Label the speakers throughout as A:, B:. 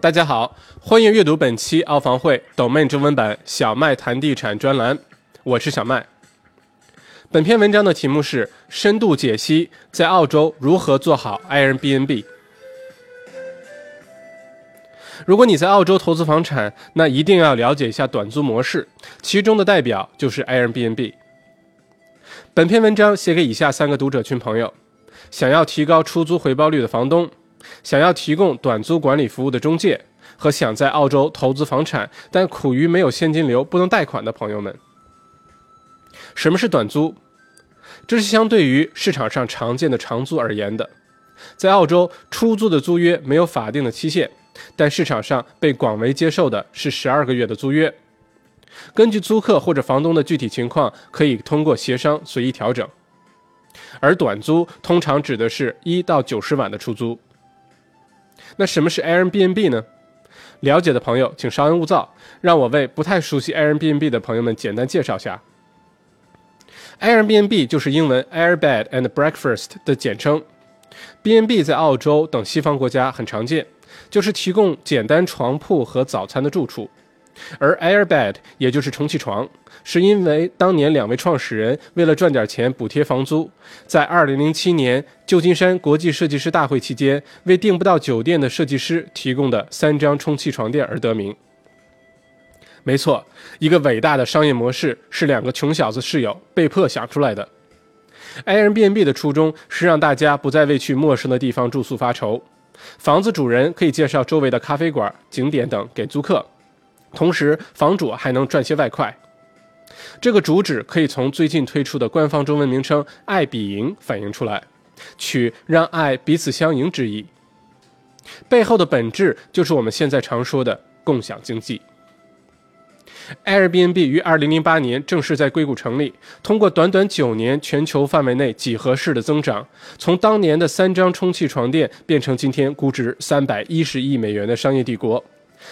A: 大家好，欢迎阅读本期澳房会抖妹中文版小麦谈地产专栏，我是小麦。本篇文章的题目是深度解析在澳洲如何做好 Airbnb。如果你在澳洲投资房产，那一定要了解一下短租模式，其中的代表就是 Airbnb。本篇文章写给以下三个读者群朋友：想要提高出租回报率的房东。想要提供短租管理服务的中介和想在澳洲投资房产但苦于没有现金流不能贷款的朋友们，什么是短租？这是相对于市场上常见的长租而言的。在澳洲，出租的租约没有法定的期限，但市场上被广为接受的是十二个月的租约。根据租客或者房东的具体情况，可以通过协商随意调整。而短租通常指的是一到九十晚的出租。那什么是 Airbnb 呢？了解的朋友请稍安勿躁，让我为不太熟悉 Airbnb 的朋友们简单介绍下。Airbnb 就是英文 Air Bed and Breakfast 的简称。B&B 在澳洲等西方国家很常见，就是提供简单床铺和早餐的住处。而 Airbed 也就是充气床，是因为当年两位创始人为了赚点钱补贴房租，在2007年旧金山国际设计师大会期间为订不到酒店的设计师提供的三张充气床垫而得名。没错，一个伟大的商业模式是两个穷小子室友被迫想出来的。Airbnb 的初衷是让大家不再为去陌生的地方住宿发愁，房子主人可以介绍周围的咖啡馆、景点等给租客。同时，房主还能赚些外快。这个主旨可以从最近推出的官方中文名称“爱比赢”反映出来，取让爱彼此相迎之意。背后的本质就是我们现在常说的共享经济。Airbnb 于2008年正式在硅谷成立，通过短短九年全球范围内几何式的增长，从当年的三张充气床垫变成今天估值310亿美元的商业帝国。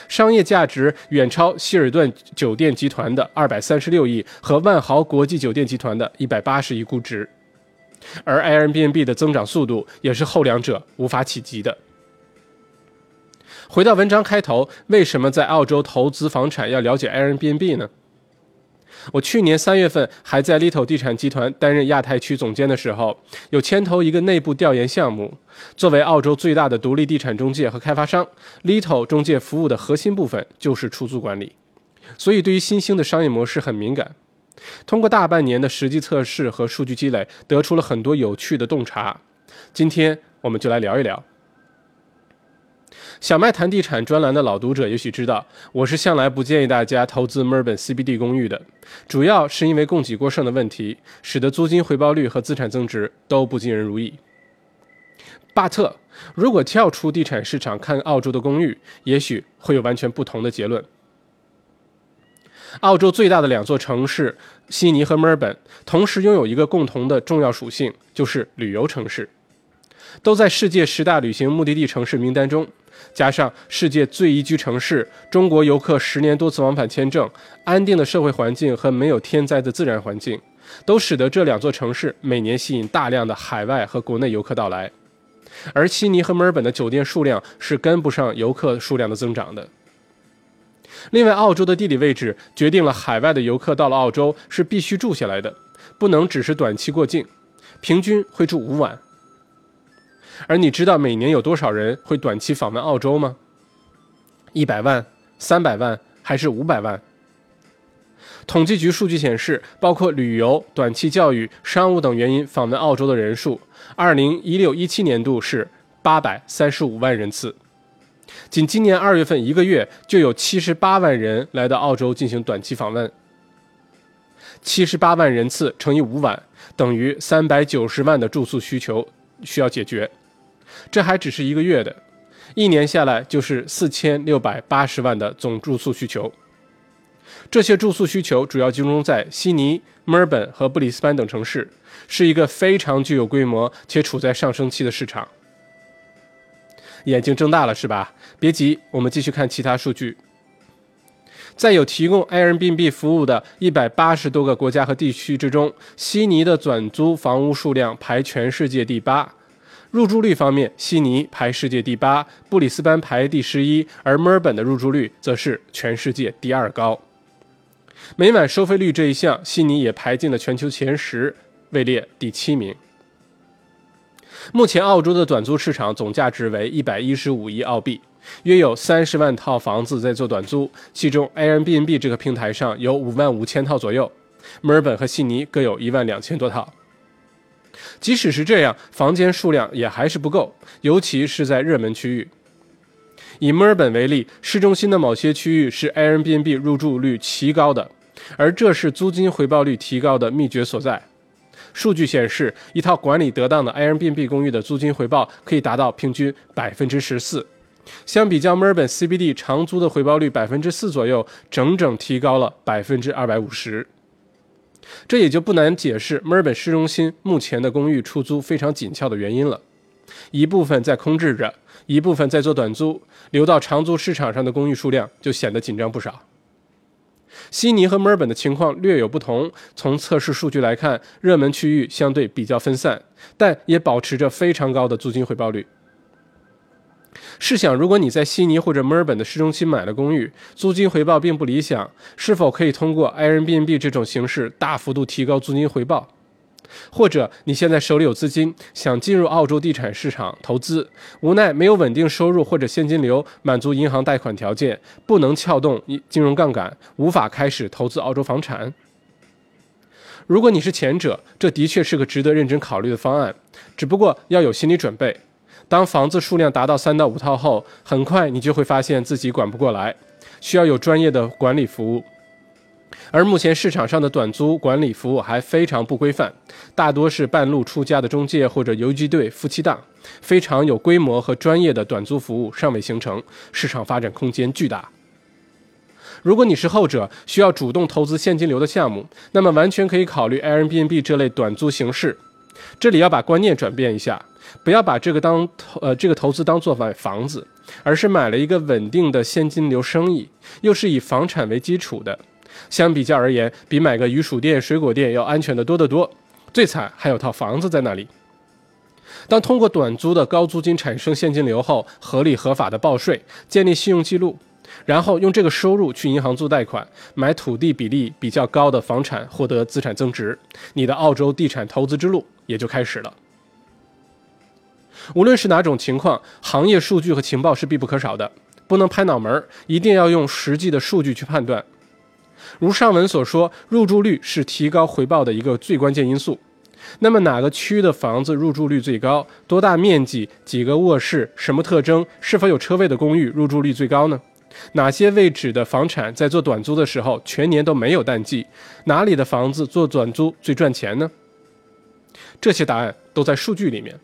A: 商业价值远超希尔顿酒店集团的二百三十六亿和万豪国际酒店集团的一百八十亿估值，而 Airbnb 的增长速度也是后两者无法企及的。回到文章开头，为什么在澳洲投资房产要了解 Airbnb 呢？我去年三月份还在 Little 地产集团担任亚太区总监的时候，有牵头一个内部调研项目。作为澳洲最大的独立地产中介和开发商，Little 中介服务的核心部分就是出租管理，所以对于新兴的商业模式很敏感。通过大半年的实际测试和数据积累，得出了很多有趣的洞察。今天我们就来聊一聊。小麦谈地产专栏的老读者也许知道，我是向来不建议大家投资墨尔本 CBD 公寓的，主要是因为供给过剩的问题，使得租金回报率和资产增值都不尽人如意。巴特，如果跳出地产市场看澳洲的公寓，也许会有完全不同的结论。澳洲最大的两座城市悉尼和墨尔本，同时拥有一个共同的重要属性，就是旅游城市，都在世界十大旅行目的地城市名单中。加上世界最宜居城市、中国游客十年多次往返签证、安定的社会环境和没有天灾的自然环境，都使得这两座城市每年吸引大量的海外和国内游客到来。而悉尼和墨尔本的酒店数量是跟不上游客数量的增长的。另外，澳洲的地理位置决定了海外的游客到了澳洲是必须住下来的，不能只是短期过境，平均会住五晚。而你知道每年有多少人会短期访问澳洲吗？一百万、三百万还是五百万？统计局数据显示，包括旅游、短期教育、商务等原因访问澳洲的人数，二零一六一七年度是八百三十五万人次。仅今年二月份一个月，就有七十八万人来到澳洲进行短期访问。七十八万人次乘以五晚，等于三百九十万的住宿需求需要解决。这还只是一个月的，一年下来就是四千六百八十万的总住宿需求。这些住宿需求主要集中在悉尼、墨尔本和布里斯班等城市，是一个非常具有规模且处在上升期的市场。眼睛睁大了是吧？别急，我们继续看其他数据。在有提供 Airbnb 服务的一百八十多个国家和地区之中，悉尼的转租房屋数量排全世界第八。入住率方面，悉尼排世界第八，布里斯班排第十一，而墨尔本的入住率则是全世界第二高。每晚收费率这一项，悉尼也排进了全球前十，位列第七名。目前，澳洲的短租市场总价值为一百一十五亿澳币，约有三十万套房子在做短租，其中 Airbnb 这个平台上有五万五千套左右，墨尔本和悉尼各有一万两千多套。即使是这样，房间数量也还是不够，尤其是在热门区域。以墨尔本为例，市中心的某些区域是 Airbnb 入住率奇高的，而这是租金回报率提高的秘诀所在。数据显示，一套管理得当的 Airbnb 公寓的租金回报可以达到平均百分之十四，相比较墨尔本 CBD 长租的回报率百分之四左右，整整提高了百分之二百五十。这也就不难解释墨尔本市中心目前的公寓出租非常紧俏的原因了。一部分在空置着，一部分在做短租，流到长租市场上的公寓数量就显得紧张不少。悉尼和墨尔本的情况略有不同。从测试数据来看，热门区域相对比较分散，但也保持着非常高的租金回报率。试想，如果你在悉尼或者墨尔本的市中心买了公寓，租金回报并不理想，是否可以通过 Airbnb 这种形式大幅度提高租金回报？或者你现在手里有资金，想进入澳洲地产市场投资，无奈没有稳定收入或者现金流满足银行贷款条件，不能撬动金融杠杆，无法开始投资澳洲房产。如果你是前者，这的确是个值得认真考虑的方案，只不过要有心理准备。当房子数量达到三到五套后，很快你就会发现自己管不过来，需要有专业的管理服务。而目前市场上的短租管理服务还非常不规范，大多是半路出家的中介或者游击队夫妻档，非常有规模和专业的短租服务尚未形成，市场发展空间巨大。如果你是后者，需要主动投资现金流的项目，那么完全可以考虑 Airbnb 这类短租形式。这里要把观念转变一下，不要把这个当投呃这个投资当做买房子，而是买了一个稳定的现金流生意，又是以房产为基础的。相比较而言，比买个鱼薯店、水果店要安全的多得多。最惨还有套房子在那里。当通过短租的高租金产生现金流后，合理合法的报税，建立信用记录，然后用这个收入去银行做贷款，买土地比例比较高的房产，获得资产增值，你的澳洲地产投资之路也就开始了。无论是哪种情况，行业数据和情报是必不可少的，不能拍脑门，一定要用实际的数据去判断。如上文所说，入住率是提高回报的一个最关键因素。那么，哪个区的房子入住率最高？多大面积？几个卧室？什么特征？是否有车位的公寓入住率最高呢？哪些位置的房产在做短租的时候全年都没有淡季？哪里的房子做短租最赚钱呢？这些答案都在数据里面。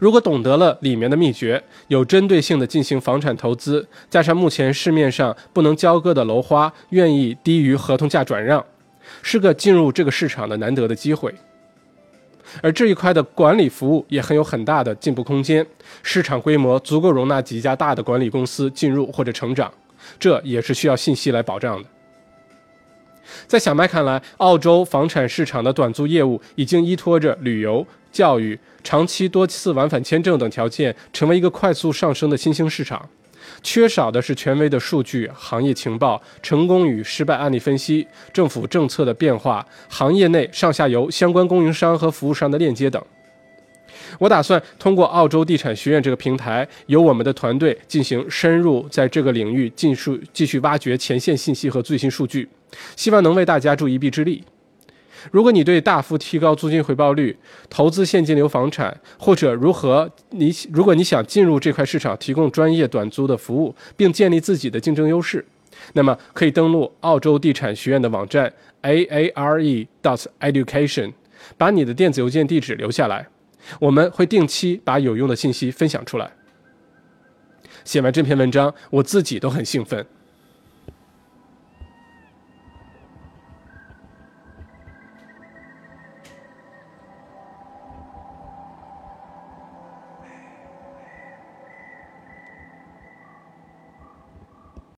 A: 如果懂得了里面的秘诀，有针对性的进行房产投资，加上目前市面上不能交割的楼花愿意低于合同价转让，是个进入这个市场的难得的机会。而这一块的管理服务也很有很大的进步空间，市场规模足够容纳几家大的管理公司进入或者成长，这也是需要信息来保障的。在小麦看来，澳洲房产市场的短租业务已经依托着旅游、教育、长期多次往返签证等条件，成为一个快速上升的新兴市场。缺少的是权威的数据、行业情报、成功与失败案例分析、政府政策的变化、行业内上下游相关供应商和服务商的链接等。我打算通过澳洲地产学院这个平台，由我们的团队进行深入在这个领域继续继续挖掘前线信息和最新数据，希望能为大家助一臂之力。如果你对大幅提高租金回报率、投资现金流房产，或者如何你如果你想进入这块市场，提供专业短租的服务，并建立自己的竞争优势，那么可以登录澳洲地产学院的网站 a a r e dot education，把你的电子邮件地址留下来。我们会定期把有用的信息分享出来。写完这篇文章，我自己都很兴奋。